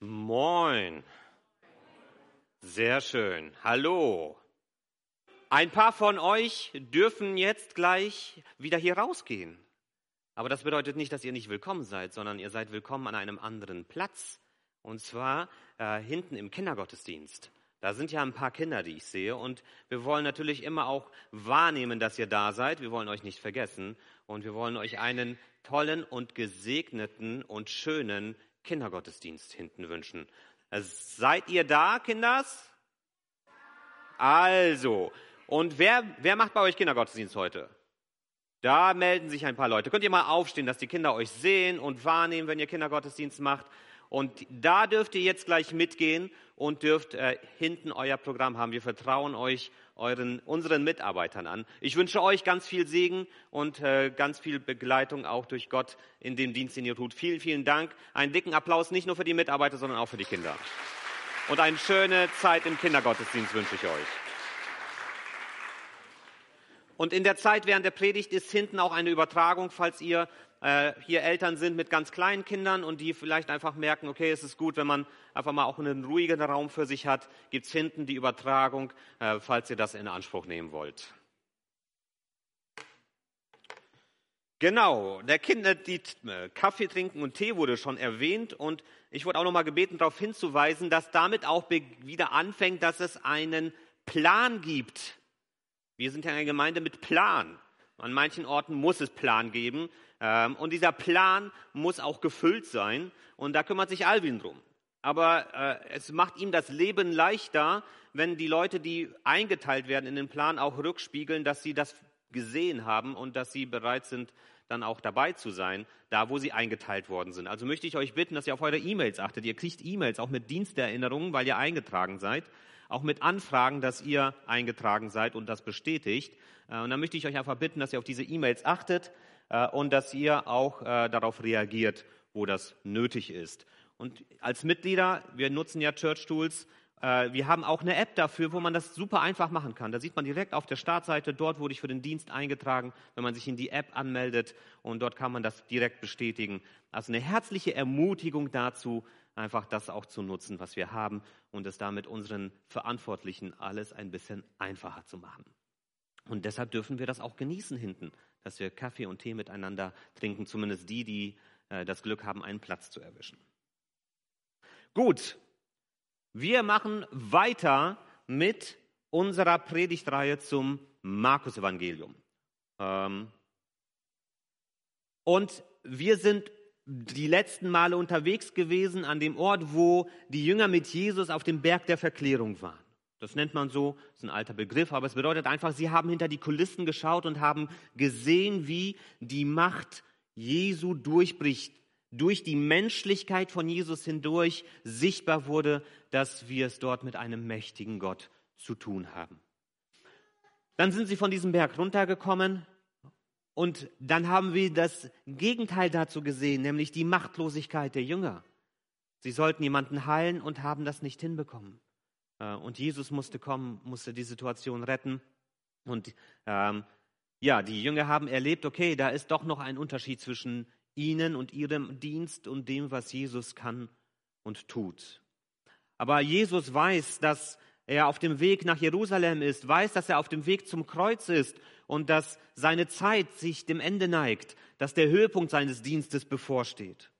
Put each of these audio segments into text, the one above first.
Moin. Sehr schön. Hallo. Ein paar von euch dürfen jetzt gleich wieder hier rausgehen. Aber das bedeutet nicht, dass ihr nicht willkommen seid, sondern ihr seid willkommen an einem anderen Platz. Und zwar äh, hinten im Kindergottesdienst. Da sind ja ein paar Kinder, die ich sehe. Und wir wollen natürlich immer auch wahrnehmen, dass ihr da seid. Wir wollen euch nicht vergessen. Und wir wollen euch einen tollen und gesegneten und schönen Kindergottesdienst hinten wünschen. Seid ihr da, Kinders? Also, und wer, wer macht bei euch Kindergottesdienst heute? Da melden sich ein paar Leute. Könnt ihr mal aufstehen, dass die Kinder euch sehen und wahrnehmen, wenn ihr Kindergottesdienst macht? Und da dürft ihr jetzt gleich mitgehen und dürft äh, hinten euer Programm haben. Wir vertrauen euch euren, unseren Mitarbeitern an. Ich wünsche euch ganz viel Segen und äh, ganz viel Begleitung auch durch Gott in dem Dienst, den ihr tut. Vielen, vielen Dank. Einen dicken Applaus nicht nur für die Mitarbeiter, sondern auch für die Kinder. Und eine schöne Zeit im Kindergottesdienst wünsche ich euch. Und in der Zeit während der Predigt ist hinten auch eine Übertragung, falls ihr äh, hier Eltern sind mit ganz kleinen Kindern und die vielleicht einfach merken, okay, es ist gut, wenn man einfach mal auch einen ruhigen Raum für sich hat, gibt es hinten die Übertragung, äh, falls ihr das in Anspruch nehmen wollt. Genau, der Kinder, die äh, Kaffee trinken und Tee wurde schon erwähnt und ich wurde auch noch mal gebeten, darauf hinzuweisen, dass damit auch wieder anfängt, dass es einen Plan gibt. Wir sind ja eine Gemeinde mit Plan. An manchen Orten muss es Plan geben. Ähm, und dieser Plan muss auch gefüllt sein. Und da kümmert sich Alvin drum. Aber äh, es macht ihm das Leben leichter, wenn die Leute, die eingeteilt werden in den Plan, auch rückspiegeln, dass sie das gesehen haben und dass sie bereit sind, dann auch dabei zu sein, da wo sie eingeteilt worden sind. Also möchte ich euch bitten, dass ihr auf eure E-Mails achtet. Ihr kriegt E-Mails auch mit Diensterinnerungen, weil ihr eingetragen seid, auch mit Anfragen, dass ihr eingetragen seid und das bestätigt. Äh, und dann möchte ich euch einfach bitten, dass ihr auf diese E-Mails achtet und dass ihr auch äh, darauf reagiert, wo das nötig ist. Und als Mitglieder, wir nutzen ja Church Tools, äh, wir haben auch eine App dafür, wo man das super einfach machen kann. Da sieht man direkt auf der Startseite, dort wurde ich für den Dienst eingetragen, wenn man sich in die App anmeldet und dort kann man das direkt bestätigen. Also eine herzliche Ermutigung dazu, einfach das auch zu nutzen, was wir haben und es damit unseren Verantwortlichen alles ein bisschen einfacher zu machen. Und deshalb dürfen wir das auch genießen hinten dass wir Kaffee und Tee miteinander trinken, zumindest die, die äh, das Glück haben, einen Platz zu erwischen. Gut, wir machen weiter mit unserer Predigtreihe zum Markus-Evangelium. Ähm, und wir sind die letzten Male unterwegs gewesen an dem Ort, wo die Jünger mit Jesus auf dem Berg der Verklärung waren. Das nennt man so, ist ein alter Begriff, aber es bedeutet einfach, sie haben hinter die Kulissen geschaut und haben gesehen, wie die Macht Jesu durchbricht, durch die Menschlichkeit von Jesus hindurch sichtbar wurde, dass wir es dort mit einem mächtigen Gott zu tun haben. Dann sind sie von diesem Berg runtergekommen und dann haben wir das Gegenteil dazu gesehen, nämlich die Machtlosigkeit der Jünger. Sie sollten jemanden heilen und haben das nicht hinbekommen. Äh, und Jesus musste kommen, musste die Situation retten. Und ähm, ja, die Jünger haben erlebt, okay, da ist doch noch ein Unterschied zwischen ihnen und ihrem Dienst und dem, was Jesus kann und tut. Aber Jesus weiß, dass er auf dem Weg nach Jerusalem ist, weiß, dass er auf dem Weg zum Kreuz ist und dass seine Zeit sich dem Ende neigt, dass der Höhepunkt seines Dienstes bevorsteht.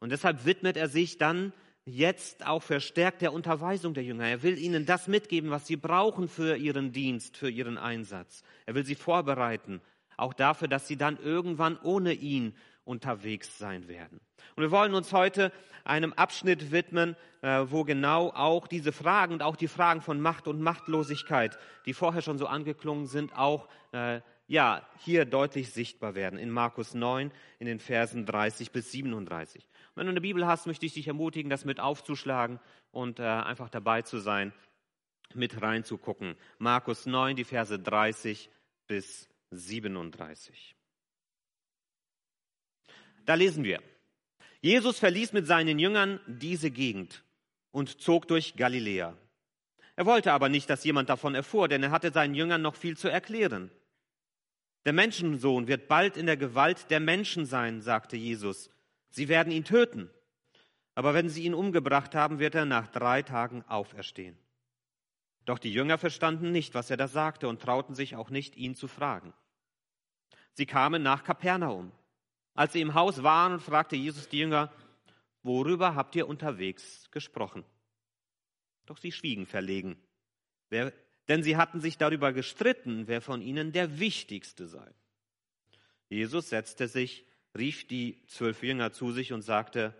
Und deshalb widmet er sich dann jetzt auch verstärkt der Unterweisung der Jünger. Er will ihnen das mitgeben, was sie brauchen für ihren Dienst, für ihren Einsatz. Er will sie vorbereiten, auch dafür, dass sie dann irgendwann ohne ihn unterwegs sein werden. Und wir wollen uns heute einem Abschnitt widmen, äh, wo genau auch diese Fragen und auch die Fragen von Macht und Machtlosigkeit, die vorher schon so angeklungen sind, auch äh, ja, hier deutlich sichtbar werden. In Markus 9, in den Versen 30 bis 37. Wenn du eine Bibel hast, möchte ich dich ermutigen, das mit aufzuschlagen und äh, einfach dabei zu sein, mit reinzugucken. Markus 9, die Verse 30 bis 37. Da lesen wir. Jesus verließ mit seinen Jüngern diese Gegend und zog durch Galiläa. Er wollte aber nicht, dass jemand davon erfuhr, denn er hatte seinen Jüngern noch viel zu erklären. Der Menschensohn wird bald in der Gewalt der Menschen sein, sagte Jesus. Sie werden ihn töten. Aber wenn sie ihn umgebracht haben, wird er nach drei Tagen auferstehen. Doch die Jünger verstanden nicht, was er da sagte und trauten sich auch nicht, ihn zu fragen. Sie kamen nach Kapernaum. Als sie im Haus waren, fragte Jesus die Jünger, worüber habt ihr unterwegs gesprochen? Doch sie schwiegen verlegen, wer, denn sie hatten sich darüber gestritten, wer von ihnen der Wichtigste sei. Jesus setzte sich, rief die zwölf Jünger zu sich und sagte,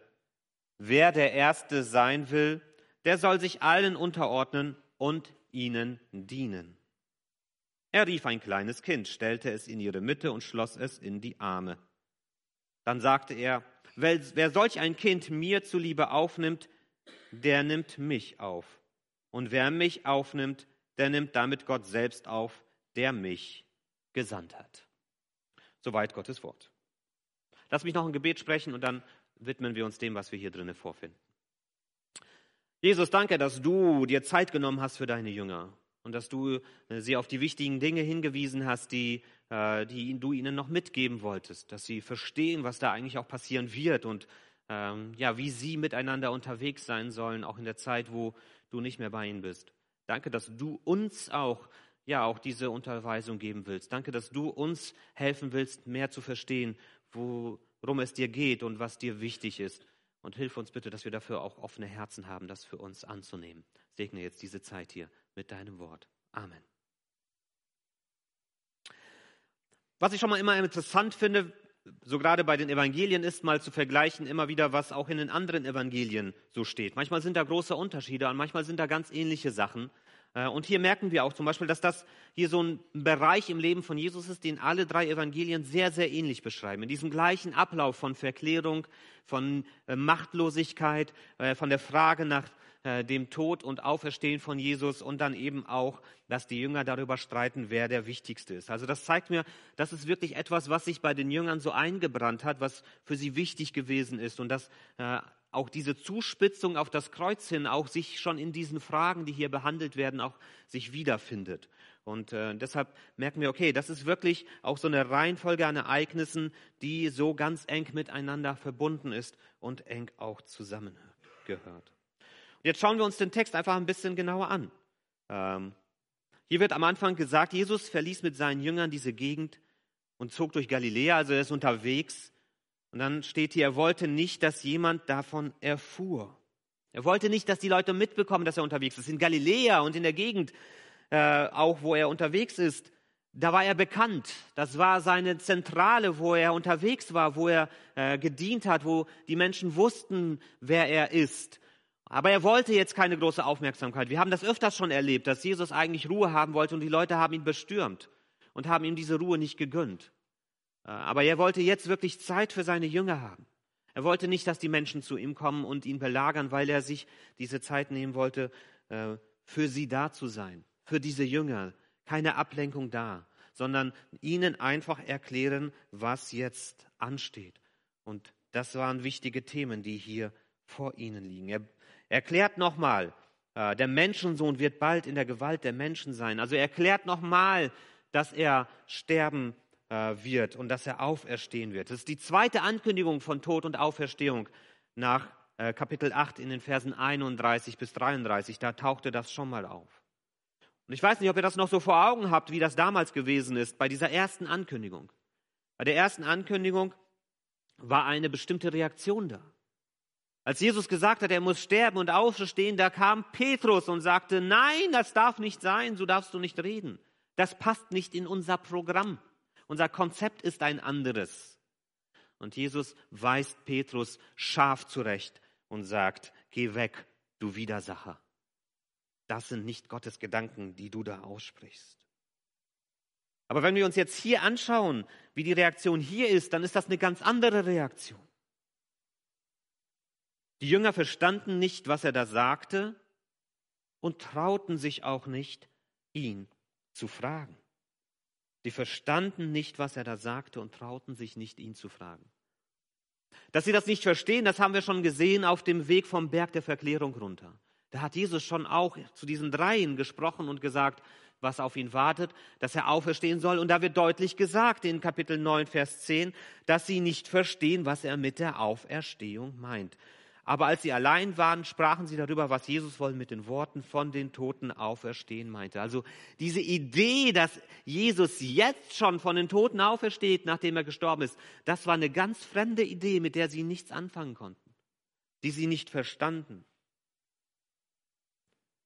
wer der Erste sein will, der soll sich allen unterordnen und ihnen dienen. Er rief ein kleines Kind, stellte es in ihre Mitte und schloss es in die Arme. Dann sagte er, wer solch ein Kind mir zuliebe aufnimmt, der nimmt mich auf. Und wer mich aufnimmt, der nimmt damit Gott selbst auf, der mich gesandt hat. Soweit Gottes Wort. Lass mich noch ein Gebet sprechen und dann widmen wir uns dem, was wir hier drinnen vorfinden. Jesus, danke, dass du dir Zeit genommen hast für deine Jünger und dass du äh, sie auf die wichtigen Dinge hingewiesen hast, die, äh, die du ihnen noch mitgeben wolltest, dass sie verstehen, was da eigentlich auch passieren wird und ähm, ja, wie sie miteinander unterwegs sein sollen, auch in der Zeit, wo du nicht mehr bei ihnen bist. Danke, dass du uns auch ja auch diese Unterweisung geben willst. Danke, dass du uns helfen willst, mehr zu verstehen, worum es dir geht und was dir wichtig ist. Und hilf uns bitte, dass wir dafür auch offene Herzen haben, das für uns anzunehmen. Segne jetzt diese Zeit hier mit deinem Wort. Amen. Was ich schon mal immer interessant finde, so gerade bei den Evangelien ist mal zu vergleichen immer wieder, was auch in den anderen Evangelien so steht. Manchmal sind da große Unterschiede und manchmal sind da ganz ähnliche Sachen. Äh, und hier merken wir auch zum Beispiel, dass das hier so ein Bereich im Leben von Jesus ist, den alle drei Evangelien sehr, sehr ähnlich beschreiben. In diesem gleichen Ablauf von Verklärung, von äh, Machtlosigkeit, äh, von der Frage nach dem Tod und Auferstehen von Jesus und dann eben auch, dass die Jünger darüber streiten, wer der Wichtigste ist. Also das zeigt mir, das ist wirklich etwas, was sich bei den Jüngern so eingebrannt hat, was für sie wichtig gewesen ist und das auch diese Zuspitzung auf das Kreuz hin auch sich schon in diesen Fragen, die hier behandelt werden, auch sich wiederfindet. Und äh, deshalb merken wir, okay, das ist wirklich auch so eine Reihenfolge an Ereignissen, die so ganz eng miteinander verbunden ist und eng auch zusammengehört. Und jetzt schauen wir uns den Text einfach ein bisschen genauer an. Ähm, hier wird am Anfang gesagt, Jesus verließ mit seinen Jüngern diese Gegend und zog durch Galiläa, also er ist unterwegs und dann steht hier, er wollte nicht, dass jemand davon erfuhr. Er wollte nicht, dass die Leute mitbekommen, dass er unterwegs ist. In Galiläa und in der Gegend, äh, auch wo er unterwegs ist, da war er bekannt. Das war seine Zentrale, wo er unterwegs war, wo er äh, gedient hat, wo die Menschen wussten, wer er ist. Aber er wollte jetzt keine große Aufmerksamkeit. Wir haben das öfters schon erlebt, dass Jesus eigentlich Ruhe haben wollte und die Leute haben ihn bestürmt und haben ihm diese Ruhe nicht gegönnt. Äh, aber er wollte jetzt wirklich Zeit für seine Jünger haben. Er wollte nicht, dass die Menschen zu ihm kommen und ihn belagern, weil er sich diese Zeit nehmen wollte, äh, für sie da zu sein, für diese Jünger. Keine Ablenkung da, sondern ihnen einfach erklären, was jetzt ansteht. Und das waren wichtige Themen, die hier vor ihnen liegen. Er erklärt nochmal, äh, der Menschensohn wird bald in der Gewalt der Menschen sein. Also er erklärt nochmal, dass er sterben äh, wird und dass er auferstehen wird. Das ist die zweite Ankündigung von Tod und Auferstehung nach äh, Kapitel 8 in den Versen 31 bis 33. Da tauchte das schon mal auf. Und ich weiß nicht, ob ihr das noch so vor Augen habt, wie das damals gewesen ist, bei dieser ersten Ankündigung. Bei der ersten Ankündigung war eine bestimmte Reaktion da. Als Jesus gesagt hat, er muss sterben und auferstehen, da kam Petrus und sagte, nein, das darf nicht sein, so darfst du nicht reden. Das passt nicht in unser Programm. Unser Konzept ist ein anderes. Und Jesus weist Petrus scharf zurecht und sagt, geh weg, du Widersacher. Das sind nicht Gottes Gedanken, die du da aussprichst. Aber wenn wir uns jetzt hier anschauen, wie die Reaktion hier ist, dann ist das eine ganz andere Reaktion. Die Jünger verstanden nicht, was er da sagte und trauten sich auch nicht, ihn zu fragen. Sie verstanden nicht, was er da sagte und trauten sich nicht, ihn zu fragen. Dass sie das nicht verstehen, das haben wir schon gesehen auf dem Weg vom Berg der Verklärung runter. Da hat Jesus schon auch zu diesen Dreien gesprochen und gesagt, was auf ihn wartet, dass er auferstehen soll. Und da wird deutlich gesagt in Kapitel 9, Vers 10, dass sie nicht verstehen, was er mit der Auferstehung meint. Aber als sie allein waren, sprachen sie darüber, was Jesus wohl mit den Worten von den Toten auferstehen meinte. Also diese Idee, dass Jesus jetzt schon von den Toten aufersteht, nachdem er gestorben ist, das war eine ganz fremde Idee, mit der sie nichts anfangen konnten, die sie nicht verstanden.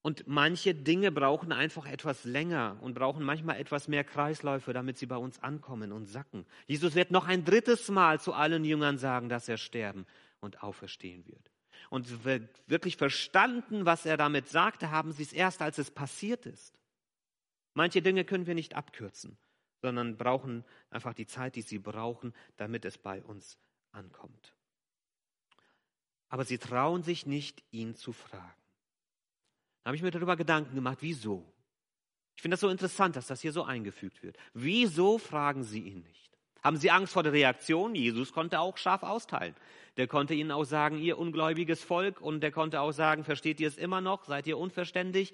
Und manche Dinge brauchen einfach etwas länger und brauchen manchmal etwas mehr Kreisläufe, damit sie bei uns ankommen und sacken. Jesus wird noch ein drittes Mal zu allen Jüngern sagen, dass er sterben und auferstehen wird. Und wirklich verstanden, was er damit sagte, haben sie es erst, als es passiert ist. Manche Dinge können wir nicht abkürzen, sondern brauchen einfach die Zeit, die sie brauchen, damit es bei uns ankommt. Aber sie trauen sich nicht, ihn zu fragen. Da habe ich mir darüber Gedanken gemacht, wieso? Ich finde das so interessant, dass das hier so eingefügt wird. Wieso fragen sie ihn nicht? Haben sie Angst vor der Reaktion? Jesus konnte auch scharf austeilen. Der konnte ihnen auch sagen, ihr ungläubiges Volk, und der konnte auch sagen, versteht ihr es immer noch? Seid ihr unverständig?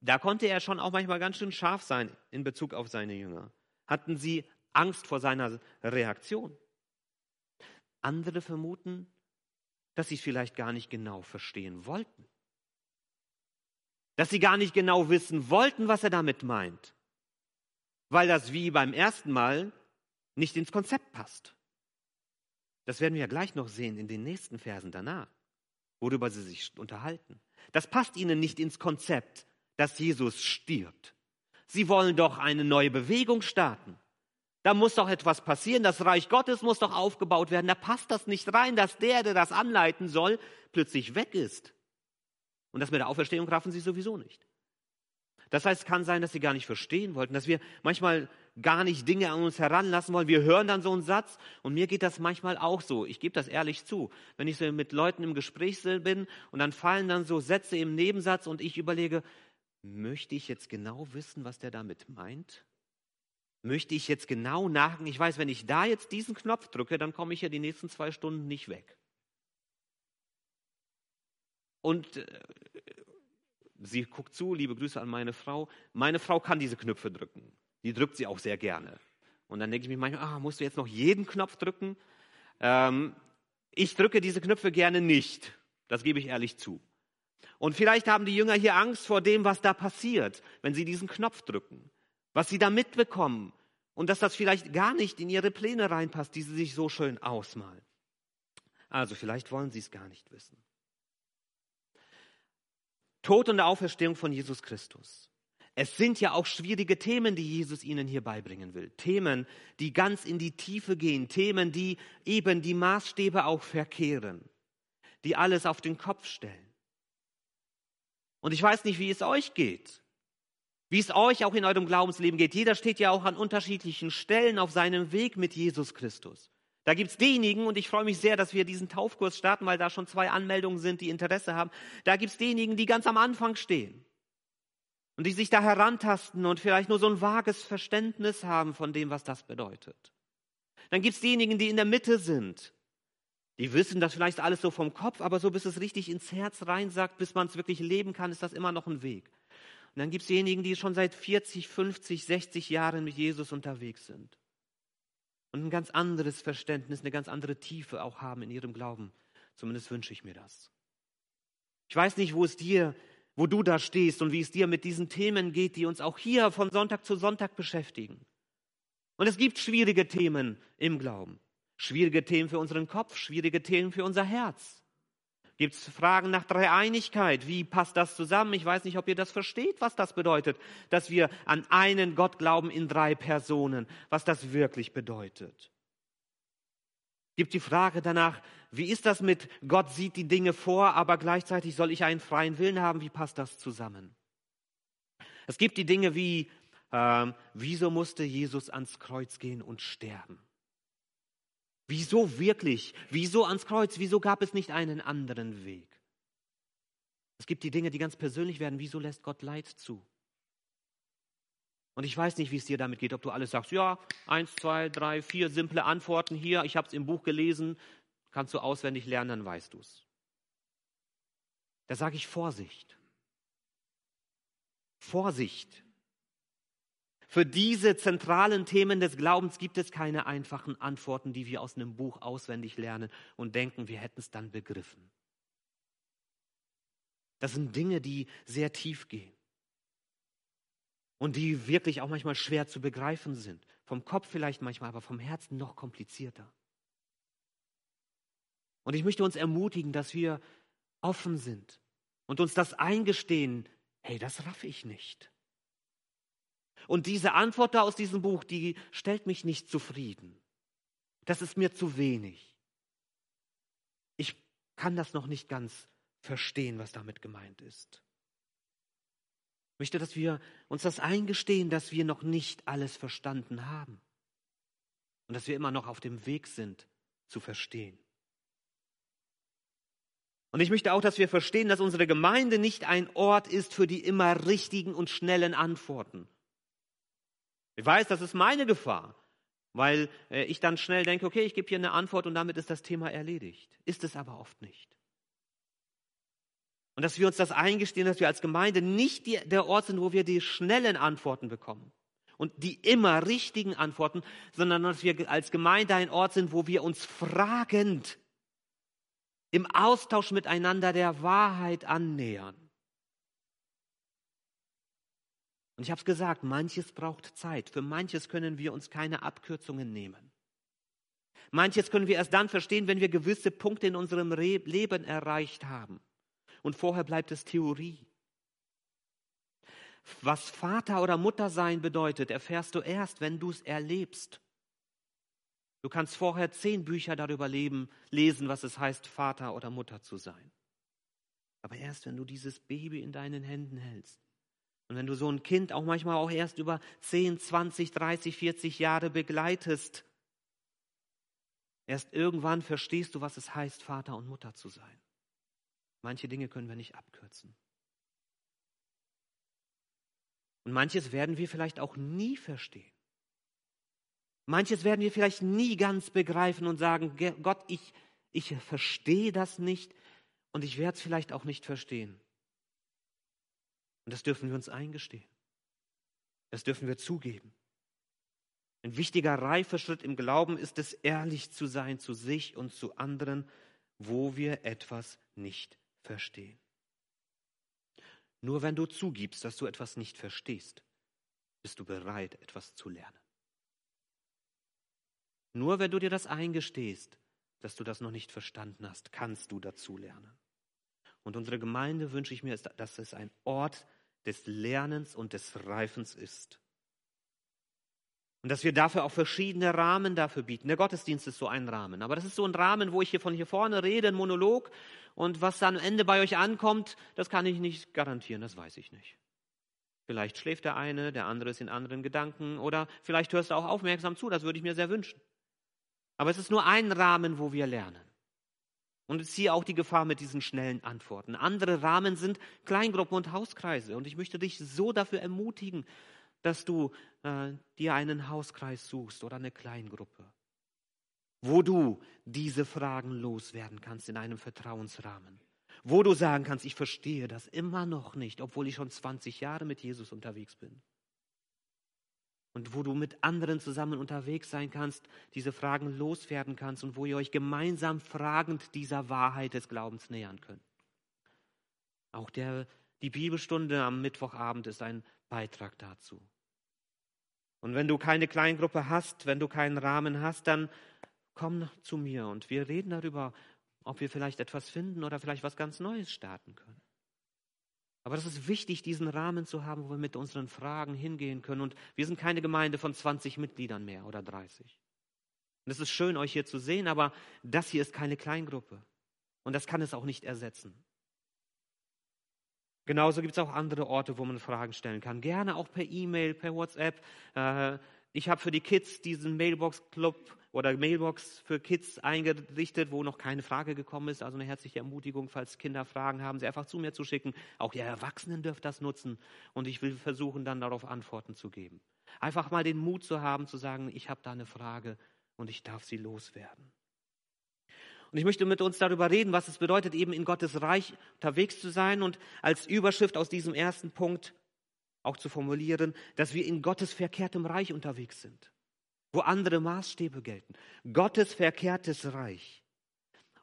Da konnte er schon auch manchmal ganz schön scharf sein in Bezug auf seine Jünger. Hatten sie Angst vor seiner Reaktion? Andere vermuten, dass sie es vielleicht gar nicht genau verstehen wollten. Dass sie gar nicht genau wissen wollten, was er damit meint. Weil das wie beim ersten Mal nicht ins Konzept passt. Das werden wir ja gleich noch sehen in den nächsten Versen danach, worüber sie sich unterhalten. Das passt ihnen nicht ins Konzept, dass Jesus stirbt. Sie wollen doch eine neue Bewegung starten. Da muss doch etwas passieren. Das Reich Gottes muss doch aufgebaut werden. Da passt das nicht rein, dass der, der das anleiten soll, plötzlich weg ist. Und das mit der Auferstehung raffen sie sowieso nicht. Das heißt, es kann sein, dass sie gar nicht verstehen wollten, dass wir manchmal gar nicht Dinge an uns heranlassen wollen. Wir hören dann so einen Satz und mir geht das manchmal auch so. Ich gebe das ehrlich zu. Wenn ich so mit Leuten im Gespräch bin und dann fallen dann so Sätze im Nebensatz und ich überlege, möchte ich jetzt genau wissen, was der damit meint? Möchte ich jetzt genau nachdenken? Ich weiß, wenn ich da jetzt diesen Knopf drücke, dann komme ich ja die nächsten zwei Stunden nicht weg. Und äh, sie guckt zu, liebe Grüße an meine Frau. Meine Frau kann diese Knöpfe drücken. Die drückt sie auch sehr gerne. Und dann denke ich mir manchmal, ah, musst du jetzt noch jeden Knopf drücken? Ähm, ich drücke diese Knöpfe gerne nicht. Das gebe ich ehrlich zu. Und vielleicht haben die Jünger hier Angst vor dem, was da passiert, wenn sie diesen Knopf drücken. Was sie da mitbekommen. Und dass das vielleicht gar nicht in ihre Pläne reinpasst, die sie sich so schön ausmalen. Also vielleicht wollen sie es gar nicht wissen. Tod und Auferstehung von Jesus Christus. Es sind ja auch schwierige Themen, die Jesus ihnen hier beibringen will. Themen, die ganz in die Tiefe gehen. Themen, die eben die Maßstäbe auch verkehren. Die alles auf den Kopf stellen. Und ich weiß nicht, wie es euch geht. Wie es euch auch in eurem Glaubensleben geht. Jeder steht ja auch an unterschiedlichen Stellen auf seinem Weg mit Jesus Christus. Da gibt es diejenigen, und ich freue mich sehr, dass wir diesen Taufkurs starten, weil da schon zwei Anmeldungen sind, die Interesse haben. Da gibt es diejenigen, die ganz am Anfang stehen und die sich da herantasten und vielleicht nur so ein vages Verständnis haben von dem, was das bedeutet. Dann gibt es diejenigen, die in der Mitte sind. Die wissen das vielleicht alles so vom Kopf, aber so bis es richtig ins Herz reinsagt, bis man es wirklich leben kann, ist das immer noch ein Weg. Und dann gibt es diejenigen, die schon seit 40, 50, 60 Jahren mit Jesus unterwegs sind und ein ganz anderes Verständnis, eine ganz andere Tiefe auch haben in ihrem Glauben. Zumindest wünsche ich mir das. Ich weiß nicht, wo es dir wo du da stehst und wie es dir mit diesen Themen geht, die uns auch hier von Sonntag zu Sonntag beschäftigen. Und es gibt schwierige Themen im Glauben. Schwierige Themen für unseren Kopf, schwierige Themen für unser Herz. Gibt es Fragen nach Dreieinigkeit? Wie passt das zusammen? Ich weiß nicht, ob ihr das versteht, was das bedeutet, dass wir an einen Gott glauben in drei Personen, was das wirklich bedeutet gibt die Frage danach, wie ist das mit Gott sieht die Dinge vor, aber gleichzeitig soll ich einen freien Willen haben? Wie passt das zusammen? Es gibt die Dinge wie, äh, wieso musste Jesus ans Kreuz gehen und sterben? Wieso wirklich? Wieso ans Kreuz? Wieso gab es nicht einen anderen Weg? Es gibt die Dinge, die ganz persönlich werden. Wieso lässt Gott Leid zu? Und ich weiß nicht, wie es dir damit geht, ob du alles sagst, ja, eins, zwei, drei, vier simple Antworten hier, ich habe es im Buch gelesen, kannst du auswendig lernen, dann weißt du es. Da sage ich Vorsicht. Vorsicht. Für diese zentralen Themen des Glaubens gibt es keine einfachen Antworten, die wir aus einem Buch auswendig lernen und denken, wir hätten es dann begriffen. Das sind Dinge, die sehr tief gehen und die wirklich auch manchmal schwer zu begreifen sind. Vom Kopf vielleicht manchmal, aber vom Herzen noch komplizierter. Und ich möchte uns ermutigen, dass wir offen sind und uns das eingestehen, hey, das raff ich nicht. Und diese Antwort da aus diesem Buch, die stellt mich nicht zufrieden. Das ist mir zu wenig. Ich kann das noch nicht ganz verstehen, was damit gemeint ist. Ich möchte, dass wir uns das eingestehen, dass wir noch nicht alles verstanden haben und dass wir immer noch auf dem Weg sind zu verstehen. Und ich möchte auch, dass wir verstehen, dass unsere Gemeinde nicht ein Ort ist für die immer richtigen und schnellen Antworten. Ich weiß, das ist meine Gefahr, weil äh, ich dann schnell denke, okay, ich gebe hier eine Antwort und damit ist das Thema erledigt. Ist es aber oft nicht. Und dass wir uns das eingestehen, dass wir als Gemeinde nicht die, der Ort sind, wo wir die schnellen Antworten bekommen und die immer richtigen Antworten, sondern dass wir als Gemeinde ein Ort sind, wo wir uns fragend im Austausch miteinander der Wahrheit annähern. Und ich habe es gesagt, manches braucht Zeit. Für manches können wir uns keine Abkürzungen nehmen. Manches können wir erst dann verstehen, wenn wir gewisse Punkte in unserem Leben erreicht haben. Und vorher bleibt es Theorie. Was Vater oder Mutter sein bedeutet, erfährst du erst, wenn du es erlebst. Du kannst vorher zehn Bücher darüber leben, lesen, was es heißt, Vater oder Mutter zu sein. Aber erst, wenn du dieses Baby in deinen Händen hältst und wenn du so ein Kind auch manchmal auch erst über 10, 20, 30, 40 Jahre begleitest, erst irgendwann verstehst du, was es heißt, Vater und Mutter zu sein. Manche Dinge können wir nicht abkürzen. Und manches werden wir vielleicht auch nie verstehen. Manches werden wir vielleicht nie ganz begreifen und sagen, Gott, ich, ich verstehe das nicht und ich werde es vielleicht auch nicht verstehen. Und das dürfen wir uns eingestehen. Das dürfen wir zugeben. Ein wichtiger Reifeschritt im Glauben ist es, ehrlich zu sein zu sich und zu anderen, wo wir etwas nicht verstehen. Nur wenn du zugibst, dass du etwas nicht verstehst, bist du bereit, etwas zu lernen. Nur wenn du dir das eingestehst, dass du das noch nicht verstanden hast, kannst du dazu lernen. Und unsere Gemeinde wünsche ich mir, dass es ein Ort des Lernens und des Reifens ist. Und dass wir dafür auch verschiedene Rahmen dafür bieten. Der Gottesdienst ist so ein Rahmen. Aber das ist so ein Rahmen, wo ich hier von hier vorne rede, ein Monolog. Und was dann am Ende bei euch ankommt, das kann ich nicht garantieren, das weiß ich nicht. Vielleicht schläft der eine, der andere ist in anderen Gedanken. Oder vielleicht hörst du auch aufmerksam zu, das würde ich mir sehr wünschen. Aber es ist nur ein Rahmen, wo wir lernen. Und ich ziehe auch die Gefahr mit diesen schnellen Antworten. Andere Rahmen sind Kleingruppen und Hauskreise. Und ich möchte dich so dafür ermutigen, dass du äh, dir einen Hauskreis suchst oder eine Kleingruppe, wo du diese Fragen loswerden kannst in einem Vertrauensrahmen. Wo du sagen kannst, ich verstehe das immer noch nicht, obwohl ich schon 20 Jahre mit Jesus unterwegs bin und wo du mit anderen zusammen unterwegs sein kannst, diese Fragen loswerden kannst und wo ihr euch gemeinsam fragend dieser Wahrheit des Glaubens nähern könnt. Auch der, die Bibelstunde am Mittwochabend ist ein Beitrag dazu. Und wenn du keine Kleingruppe hast, wenn du keinen Rahmen hast, dann komm zu mir und wir reden darüber, ob wir vielleicht etwas finden oder vielleicht was ganz Neues starten können. Aber das ist wichtig, diesen Rahmen zu haben, wo wir mit unseren Fragen hingehen können. Und wir sind keine Gemeinde von 20 Mitgliedern mehr oder 30. Und es ist schön, euch hier zu sehen, aber das hier ist keine Kleingruppe. Und das kann es auch nicht ersetzen. Genauso gibt es auch andere Orte, wo man Fragen stellen kann. Gerne auch per E-Mail, per WhatsApp. Äh, ich habe für die Kids diesen Mailbox-Club oder Mailbox für Kids eingerichtet, wo noch keine Frage gekommen ist. Also eine herzliche Ermutigung, falls Kinder Fragen haben, sie einfach zu mir zu schicken. Auch ihr Erwachsenen dürft das nutzen und ich will versuchen, dann darauf Antworten zu geben. Einfach mal den Mut zu haben, zu sagen, ich habe da eine Frage und ich darf sie loswerden. Und ich möchte mit uns darüber reden, was es bedeutet, eben in Gottes Reich unterwegs zu sein. Und als Überschrift aus diesem ersten Punkt auch zu formulieren, dass wir in Gottes verkehrtem Reich unterwegs sind, wo andere Maßstäbe gelten. Gottes verkehrtes Reich.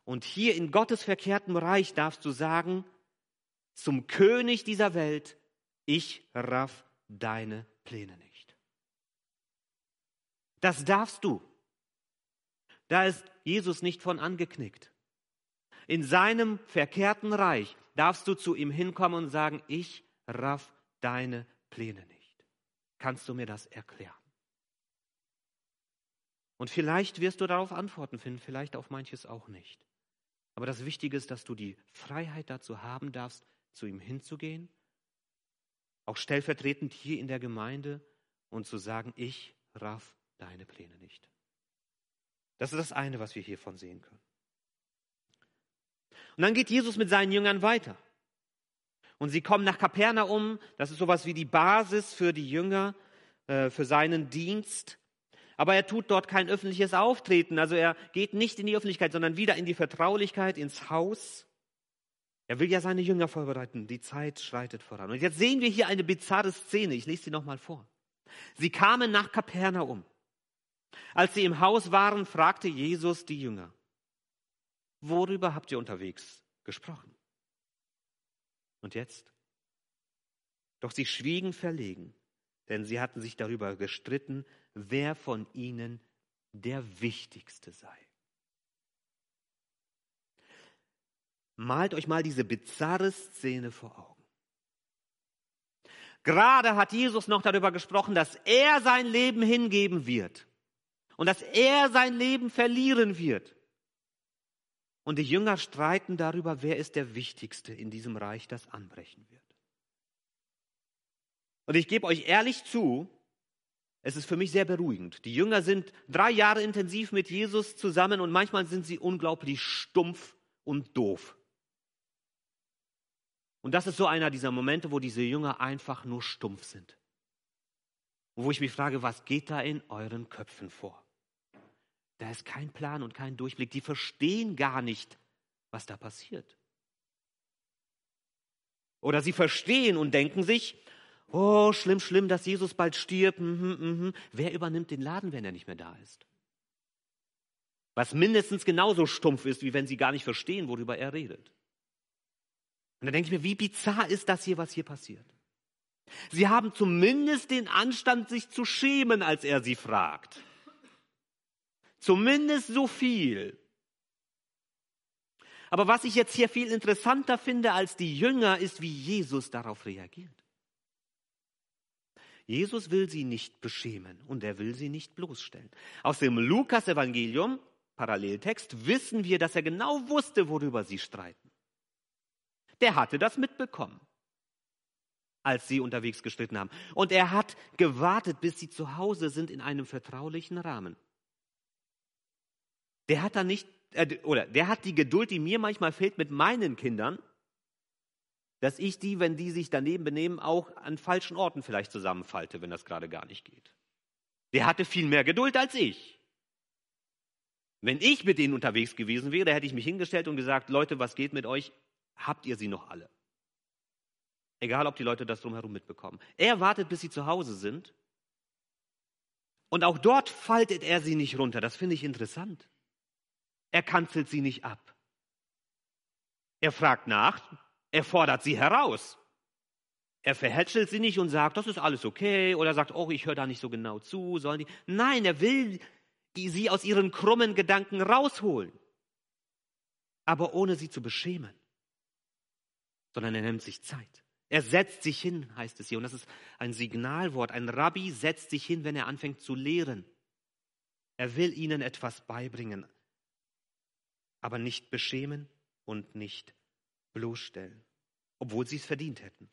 Und hier in Gottes verkehrtem Reich darfst du sagen, zum König dieser Welt, ich raff deine Pläne nicht. Das darfst du. Da ist Jesus nicht von angeknickt. In seinem verkehrten Reich darfst du zu ihm hinkommen und sagen, ich raff deine Pläne nicht. Kannst du mir das erklären? Und vielleicht wirst du darauf Antworten finden, vielleicht auf manches auch nicht. Aber das Wichtige ist, dass du die Freiheit dazu haben darfst, zu ihm hinzugehen, auch stellvertretend hier in der Gemeinde und zu sagen, ich raff deine Pläne nicht. Das ist das eine, was wir hiervon sehen können. Und dann geht Jesus mit seinen Jüngern weiter. Und sie kommen nach Kapernaum. Das ist sowas wie die Basis für die Jünger, äh, für seinen Dienst. Aber er tut dort kein öffentliches Auftreten. Also er geht nicht in die Öffentlichkeit, sondern wieder in die Vertraulichkeit, ins Haus. Er will ja seine Jünger vorbereiten. Die Zeit schreitet voran. Und jetzt sehen wir hier eine bizarre Szene. Ich lese sie nochmal vor. Sie kamen nach Kapernaum. Als sie im Haus waren, fragte Jesus die Jünger, worüber habt ihr unterwegs gesprochen? Und jetzt? Doch sie schwiegen verlegen, denn sie hatten sich darüber gestritten, wer von ihnen der Wichtigste sei. Malt euch mal diese bizarre Szene vor Augen. Gerade hat Jesus noch darüber gesprochen, dass er sein Leben hingeben wird und dass er sein Leben verlieren wird. Und die Jünger streiten darüber, wer ist der Wichtigste in diesem Reich, das anbrechen wird. Und ich gebe euch ehrlich zu, es ist für mich sehr beruhigend. Die Jünger sind drei Jahre intensiv mit Jesus zusammen und manchmal sind sie unglaublich stumpf und doof. Und das ist so einer dieser Momente, wo diese Jünger einfach nur stumpf sind. Und wo ich mich frage, was geht da in euren Köpfen vor? Da ist kein Plan und kein Durchblick. Die verstehen gar nicht, was da passiert. Oder sie verstehen und denken sich, oh, schlimm, schlimm, dass Jesus bald stirbt. Mhm, mhm. Wer übernimmt den Laden, wenn er nicht mehr da ist? Was mindestens genauso stumpf ist, wie wenn sie gar nicht verstehen, worüber er redet. Und da denke ich mir, wie bizarr ist das hier, was hier passiert? Sie haben zumindest den Anstand, sich zu schämen, als er sie fragt. Zumindest so viel. Aber was ich jetzt hier viel interessanter finde als die Jünger, ist, wie Jesus darauf reagiert. Jesus will sie nicht beschämen und er will sie nicht bloßstellen. Aus dem Lukas-Evangelium, Paralleltext, wissen wir, dass er genau wusste, worüber sie streiten. Der hatte das mitbekommen, als sie unterwegs gestritten haben. Und er hat gewartet, bis sie zu Hause sind in einem vertraulichen Rahmen der hat dann nicht, äh, oder der hat die Geduld, die mir manchmal fehlt mit meinen Kindern, dass ich die, wenn die sich daneben benehmen, auch an falschen Orten vielleicht zusammenfalte, wenn das gerade gar nicht geht. Der hatte viel mehr Geduld als ich. Wenn ich mit denen unterwegs gewesen wäre, hätte ich mich hingestellt und gesagt, Leute, was geht mit euch? Habt ihr sie noch alle? Egal, ob die Leute das drumherum mitbekommen. Er wartet, bis sie zu Hause sind. Und auch dort faltet er sie nicht runter. Das finde ich interessant. Er kanzelt sie nicht ab. Er fragt nach, er fordert sie heraus. Er verhätschelt sie nicht und sagt, das ist alles okay, oder sagt, oh, ich höre da nicht so genau zu, sollen die. Nein, er will sie aus ihren krummen Gedanken rausholen, aber ohne sie zu beschämen, sondern er nimmt sich Zeit. Er setzt sich hin, heißt es hier, und das ist ein Signalwort. Ein Rabbi setzt sich hin, wenn er anfängt zu lehren. Er will ihnen etwas beibringen, aber nicht beschämen und nicht bloßstellen, obwohl sie es verdient hätten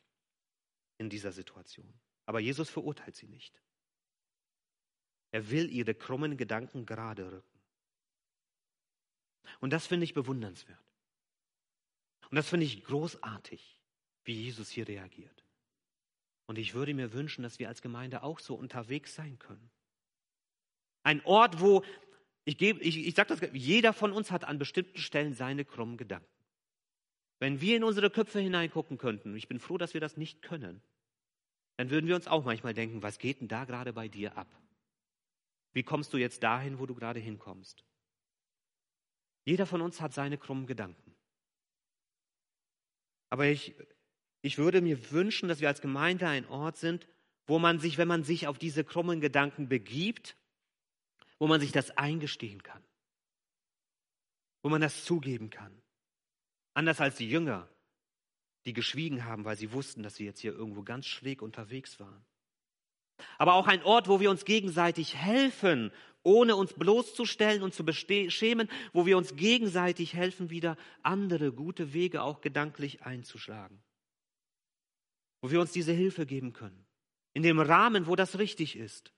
in dieser Situation. Aber Jesus verurteilt sie nicht. Er will ihre krummen Gedanken gerade rücken. Und das finde ich bewundernswert. Und das finde ich großartig, wie Jesus hier reagiert. Und ich würde mir wünschen, dass wir als Gemeinde auch so unterwegs sein können. Ein Ort, wo ich, gebe, ich, ich sage das, jeder von uns hat an bestimmten Stellen seine krummen Gedanken. Wenn wir in unsere Köpfe hineingucken könnten, ich bin froh, dass wir das nicht können, dann würden wir uns auch manchmal denken, was geht denn da gerade bei dir ab? Wie kommst du jetzt dahin, wo du gerade hinkommst? Jeder von uns hat seine krummen Gedanken. Aber ich, ich würde mir wünschen, dass wir als Gemeinde ein Ort sind, wo man sich, wenn man sich auf diese krummen Gedanken begibt, wo man sich das eingestehen kann, wo man das zugeben kann. Anders als die Jünger, die geschwiegen haben, weil sie wussten, dass sie jetzt hier irgendwo ganz schräg unterwegs waren. Aber auch ein Ort, wo wir uns gegenseitig helfen, ohne uns bloßzustellen und zu schämen, wo wir uns gegenseitig helfen, wieder andere gute Wege auch gedanklich einzuschlagen. Wo wir uns diese Hilfe geben können. In dem Rahmen, wo das richtig ist,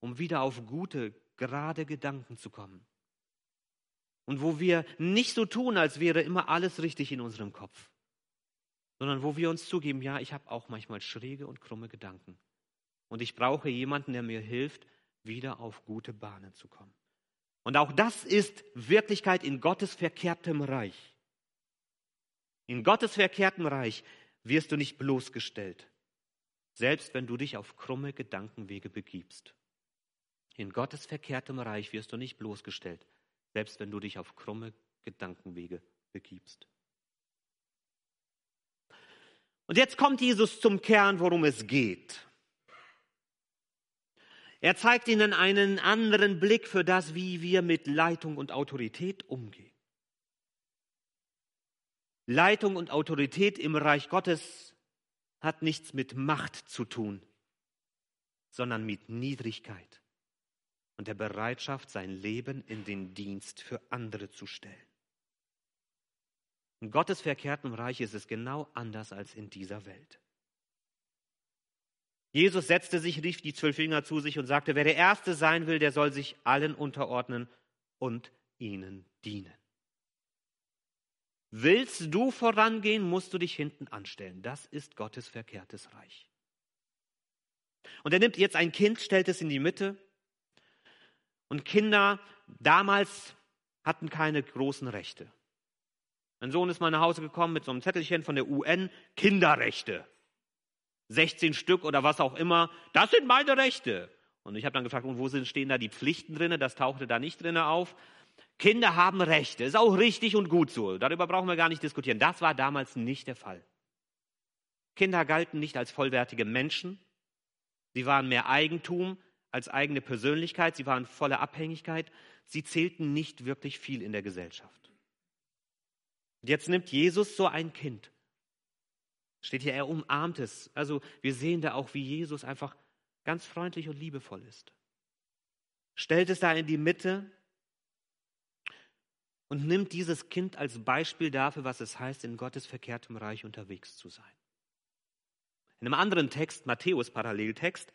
um wieder auf gute, gerade Gedanken zu kommen. Und wo wir nicht so tun, als wäre immer alles richtig in unserem Kopf sondern wo wir uns zugeben, ja, ich habe auch manchmal schräge und krumme Gedanken. Und ich brauche jemanden, der mir hilft, wieder auf gute Bahnen zu kommen. Und auch das ist Wirklichkeit in Gottes verkehrtem Reich. In Gottes verkehrtem Reich wirst du nicht bloßgestellt, selbst wenn du dich auf krumme Gedankenwege begibst. In Gottes verkehrtem Reich wirst du nicht bloßgestellt, selbst wenn du dich auf krumme Gedankenwege begibst. Und jetzt kommt Jesus zum Kern, worum es geht. Er zeigt ihnen einen anderen Blick für das, wie wir mit Leitung und Autorität umgehen. Leitung und Autorität im Reich Gottes hat nichts mit Macht zu tun, sondern mit Niedrigkeit und der Bereitschaft, sein Leben in den Dienst für andere zu stellen. In Gottes verkehrtem Reich ist es genau anders als in dieser Welt. Jesus setzte sich, rief die zwölf Jünger zu sich und sagte, wer der Erste sein will, der soll sich allen unterordnen und ihnen dienen. Willst du vorangehen, musst du dich hinten anstellen. Das ist Gottes verkehrtes Reich. Und er nimmt jetzt ein Kind, stellt es in die Mitte. Und Kinder damals hatten keine großen Rechte. Mein Sohn ist mal nach Hause gekommen mit so einem Zettelchen von der UN, Kinderrechte. 16 Stück oder was auch immer, das sind meine Rechte. Und ich habe dann gefragt, und wo sind, stehen da die Pflichten drin? Das tauchte da nicht drin auf. Kinder haben Rechte, ist auch richtig und gut so. Darüber brauchen wir gar nicht diskutieren. Das war damals nicht der Fall. Kinder galten nicht als vollwertige Menschen. Sie waren mehr Eigentum als eigene Persönlichkeit. Sie waren voller Abhängigkeit. Sie zählten nicht wirklich viel in der Gesellschaft. Und jetzt nimmt Jesus so ein Kind. Steht hier, er umarmt es. Also wir sehen da auch, wie Jesus einfach ganz freundlich und liebevoll ist. Stellt es da in die Mitte und nimmt dieses Kind als Beispiel dafür, was es heißt, in Gottes verkehrtem Reich unterwegs zu sein. In einem anderen Text, Matthäus Paralleltext,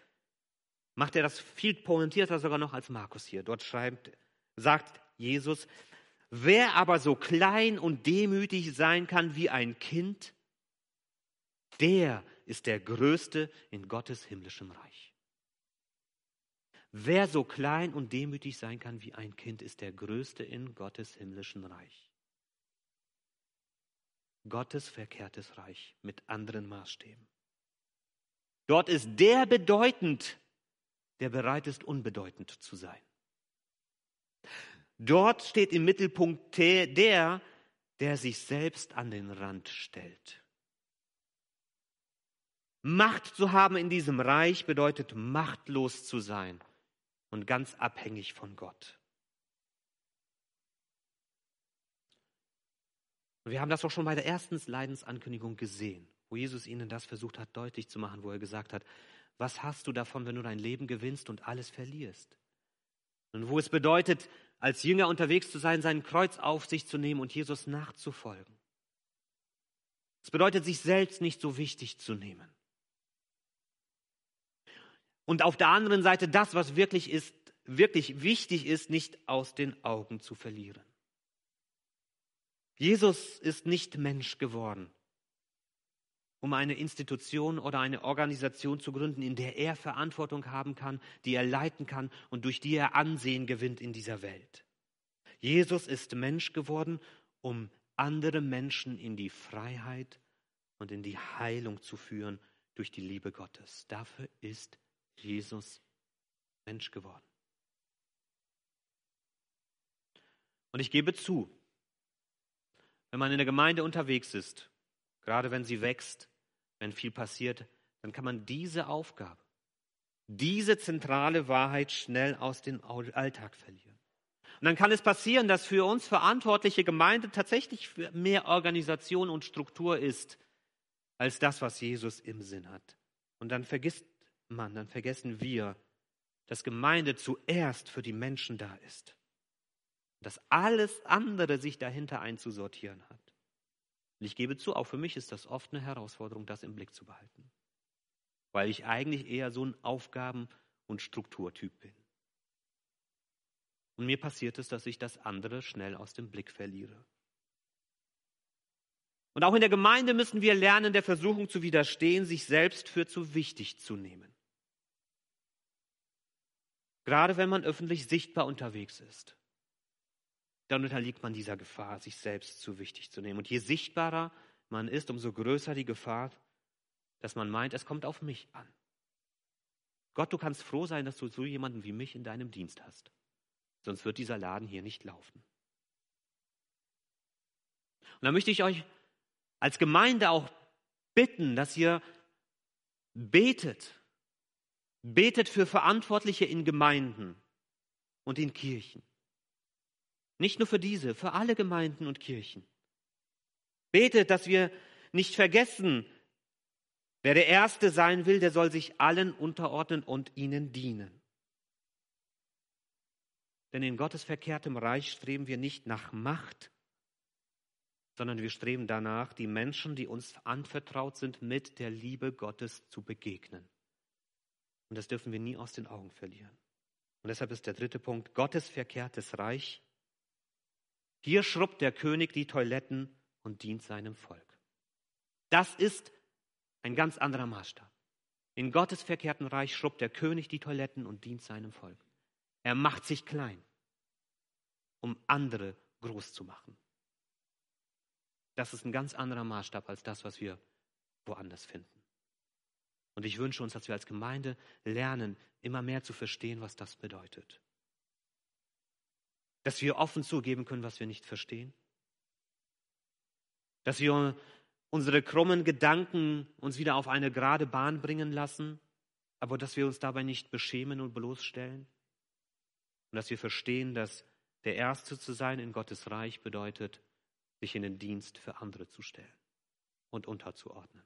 macht er das viel pointierter sogar noch als Markus hier. Dort schreibt, sagt Jesus, Wer aber so klein und demütig sein kann wie ein Kind, der ist der Größte in Gottes himmlischem Reich. Wer so klein und demütig sein kann wie ein Kind, ist der Größte in Gottes himmlischen Reich. Gottes verkehrtes Reich mit anderen Maßstäben. Dort ist der bedeutend, der bereit ist, unbedeutend zu sein. Dort steht im Mittelpunkt der, der sich selbst an den Rand stellt. Macht zu haben in diesem Reich bedeutet machtlos zu sein und ganz abhängig von Gott. Wir haben das auch schon bei der ersten Leidensankündigung gesehen, wo Jesus ihnen das versucht hat deutlich zu machen, wo er gesagt hat, was hast du davon, wenn du dein Leben gewinnst und alles verlierst? Und wo es bedeutet, als Jünger unterwegs zu sein, sein Kreuz auf sich zu nehmen und Jesus nachzufolgen. Es bedeutet, sich selbst nicht so wichtig zu nehmen. Und auf der anderen Seite das, was wirklich ist, wirklich wichtig ist, nicht aus den Augen zu verlieren. Jesus ist nicht Mensch geworden, um eine Institution oder eine Organisation zu gründen, in der er Verantwortung haben kann, die er leiten kann und durch die er Ansehen gewinnt in dieser Welt. Jesus ist Mensch geworden, um andere Menschen in die Freiheit und in die Heilung zu führen durch die Liebe Gottes. Dafür ist Jesus Mensch geworden. Und ich gebe zu, wenn man in der Gemeinde unterwegs ist, gerade wenn sie wächst, wenn viel passiert, dann kann man diese Aufgabe, diese zentrale Wahrheit schnell aus dem Alltag verlieren. Und dann kann es passieren, dass für uns verantwortliche Gemeinde tatsächlich mehr Organisation und Struktur ist, als das, was Jesus im Sinn hat. Und dann vergisst man, dann vergessen wir, dass Gemeinde zuerst für die Menschen da ist. Dass alles andere sich dahinter einzusortieren hat. Und ich gebe zu, auch für mich ist das oft eine Herausforderung, das im Blick zu behalten. Weil ich eigentlich eher so ein Aufgaben- und Strukturtyp bin. Und mir passiert es, dass ich das andere schnell aus dem Blick verliere. Und auch in der Gemeinde müssen wir lernen, der Versuchung zu widerstehen, sich selbst für zu wichtig zu nehmen. Gerade wenn man öffentlich sichtbar unterwegs ist, dann unterliegt man dieser Gefahr, sich selbst zu wichtig zu nehmen. Und je sichtbarer man ist, umso größer die Gefahr, dass man meint, es kommt auf mich an. Gott, du kannst froh sein, dass du so jemanden wie mich in deinem Dienst hast. Sonst wird dieser Laden hier nicht laufen. Und da möchte ich euch als Gemeinde auch bitten, dass ihr betet. Betet für Verantwortliche in Gemeinden und in Kirchen. Nicht nur für diese, für alle Gemeinden und Kirchen. Betet, dass wir nicht vergessen, wer der Erste sein will, der soll sich allen unterordnen und ihnen dienen. Denn in Gottes verkehrtem Reich streben wir nicht nach Macht, sondern wir streben danach, die Menschen, die uns anvertraut sind, mit der Liebe Gottes zu begegnen. Und das dürfen wir nie aus den Augen verlieren. Und deshalb ist der dritte Punkt Gottes verkehrtes Reich. Hier schrubbt der König die Toiletten und dient seinem Volk. Das ist ein ganz anderer Maßstab. In Gottes verkehrten Reich schrubbt der König die Toiletten und dient seinem Volk. Er macht sich klein, um andere groß zu machen. Das ist ein ganz anderer Maßstab als das, was wir woanders finden. Und ich wünsche uns, dass wir als Gemeinde lernen, immer mehr zu verstehen, was das bedeutet. Dass wir offen zugeben können, was wir nicht verstehen. Dass wir unsere krummen Gedanken uns wieder auf eine gerade Bahn bringen lassen, aber dass wir uns dabei nicht beschämen und bloßstellen. Und dass wir verstehen, dass der Erste zu sein in Gottes Reich bedeutet, sich in den Dienst für andere zu stellen und unterzuordnen.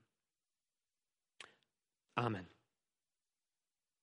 Amen.